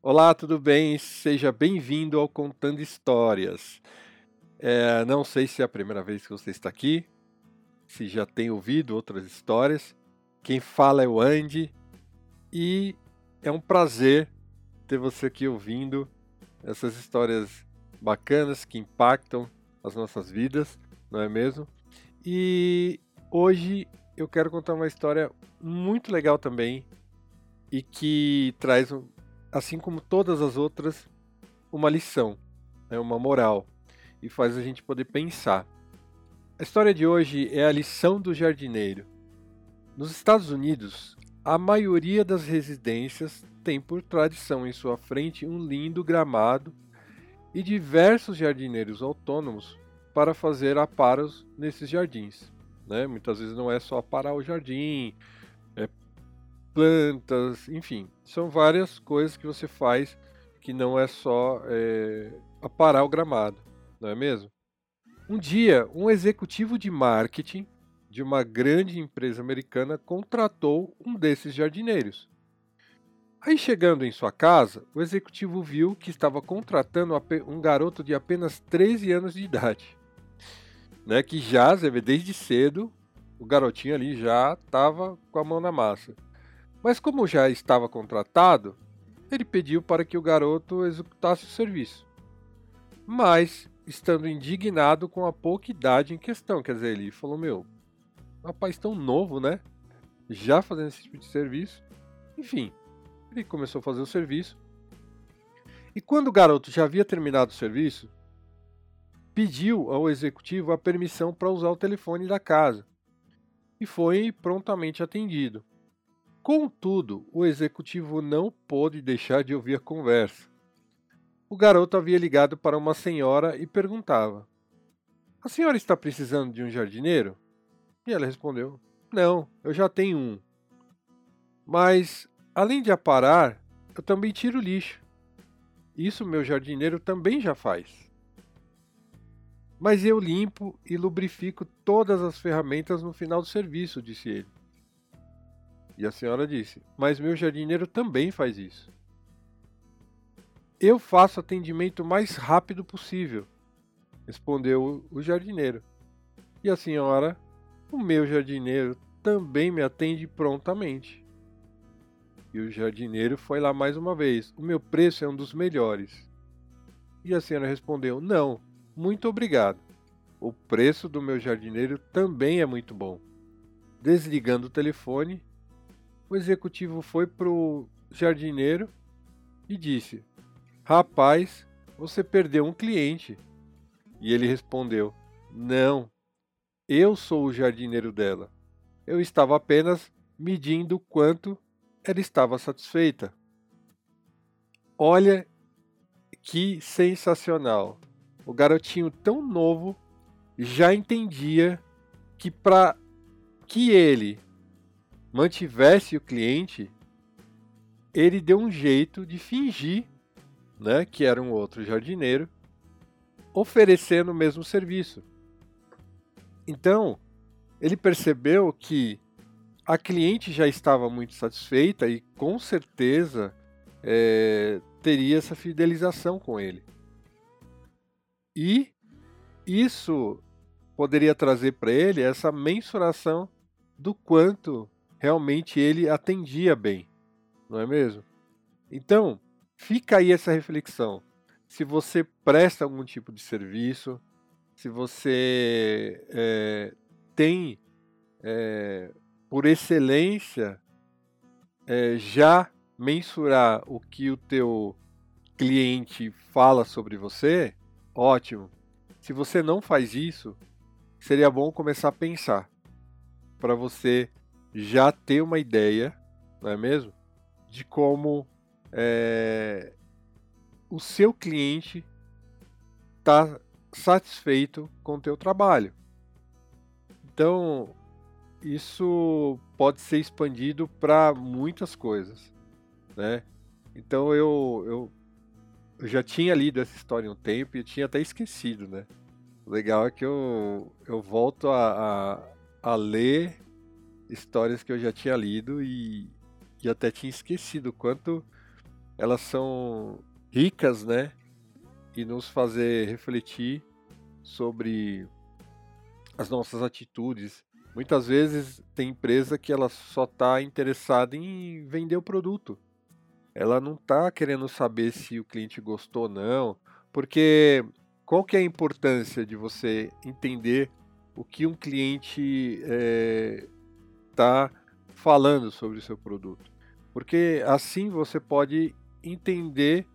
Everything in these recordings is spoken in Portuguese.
Olá, tudo bem? Seja bem-vindo ao Contando Histórias. É, não sei se é a primeira vez que você está aqui, se já tem ouvido outras histórias. Quem fala é o Andy e é um prazer ter você aqui ouvindo essas histórias bacanas que impactam as nossas vidas, não é mesmo? E hoje eu quero contar uma história muito legal também e que traz assim como todas as outras, uma lição, né, uma moral, e faz a gente poder pensar. A história de hoje é a lição do jardineiro. Nos Estados Unidos, a maioria das residências tem por tradição em sua frente um lindo gramado e diversos jardineiros autônomos para fazer aparos nesses jardins. Né? Muitas vezes não é só aparar o jardim, plantas, enfim, são várias coisas que você faz que não é só é, aparar o gramado, não é mesmo? Um dia, um executivo de marketing de uma grande empresa americana contratou um desses jardineiros. Aí, chegando em sua casa, o executivo viu que estava contratando um garoto de apenas 13 anos de idade. Né, que já, desde cedo, o garotinho ali já estava com a mão na massa. Mas como já estava contratado, ele pediu para que o garoto executasse o serviço. Mas, estando indignado com a pouca idade em questão, quer dizer, ele falou: Meu, rapaz tão novo, né? Já fazendo esse tipo de serviço. Enfim, ele começou a fazer o serviço. E quando o garoto já havia terminado o serviço, pediu ao executivo a permissão para usar o telefone da casa e foi prontamente atendido. Contudo, o executivo não pôde deixar de ouvir a conversa. O garoto havia ligado para uma senhora e perguntava: A senhora está precisando de um jardineiro? E ela respondeu: Não, eu já tenho um. Mas, além de aparar, eu também tiro lixo. Isso meu jardineiro também já faz. Mas eu limpo e lubrifico todas as ferramentas no final do serviço, disse ele. E a senhora disse: Mas meu jardineiro também faz isso. Eu faço atendimento o mais rápido possível, respondeu o jardineiro. E a senhora: O meu jardineiro também me atende prontamente. E o jardineiro foi lá mais uma vez: O meu preço é um dos melhores. E a senhora respondeu: Não, muito obrigado. O preço do meu jardineiro também é muito bom. Desligando o telefone, o executivo foi pro jardineiro e disse: Rapaz, você perdeu um cliente. E ele respondeu: Não, eu sou o jardineiro dela. Eu estava apenas medindo quanto ela estava satisfeita. Olha que sensacional! O garotinho tão novo já entendia que para que ele mantivesse o cliente, ele deu um jeito de fingir né, que era um outro jardineiro, oferecendo o mesmo serviço. Então, ele percebeu que a cliente já estava muito satisfeita e com certeza é, teria essa fidelização com ele. E isso poderia trazer para ele essa mensuração do quanto realmente ele atendia bem, não é mesmo? Então, fica aí essa reflexão. Se você presta algum tipo de serviço, se você é, tem, é, por excelência, é, já mensurar o que o teu cliente fala sobre você, ótimo. Se você não faz isso, seria bom começar a pensar para você já ter uma ideia, não é mesmo? De como é, o seu cliente está satisfeito com o teu trabalho. Então, isso pode ser expandido para muitas coisas, né? Então eu, eu, eu, já tinha lido essa história um tempo e tinha até esquecido, né? O legal é que eu, eu volto a, a, a ler histórias que eu já tinha lido e, e até tinha esquecido quanto elas são ricas, né? E nos fazer refletir sobre as nossas atitudes. Muitas vezes tem empresa que ela só está interessada em vender o produto. Ela não está querendo saber se o cliente gostou ou não, porque qual que é a importância de você entender o que um cliente está é, falando sobre o seu produto? Porque assim você pode entender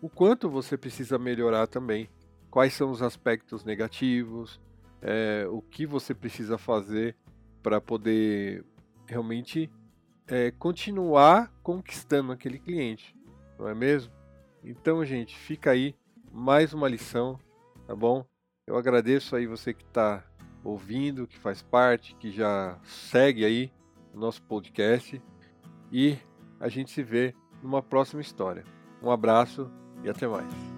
o quanto você precisa melhorar também. Quais são os aspectos negativos, é, o que você precisa fazer para poder realmente é, continuar conquistando aquele cliente, não é mesmo? Então, gente, fica aí mais uma lição, tá bom? Eu agradeço aí você que está ouvindo, que faz parte, que já segue aí o nosso podcast e a gente se vê numa próxima história. Um abraço e até mais.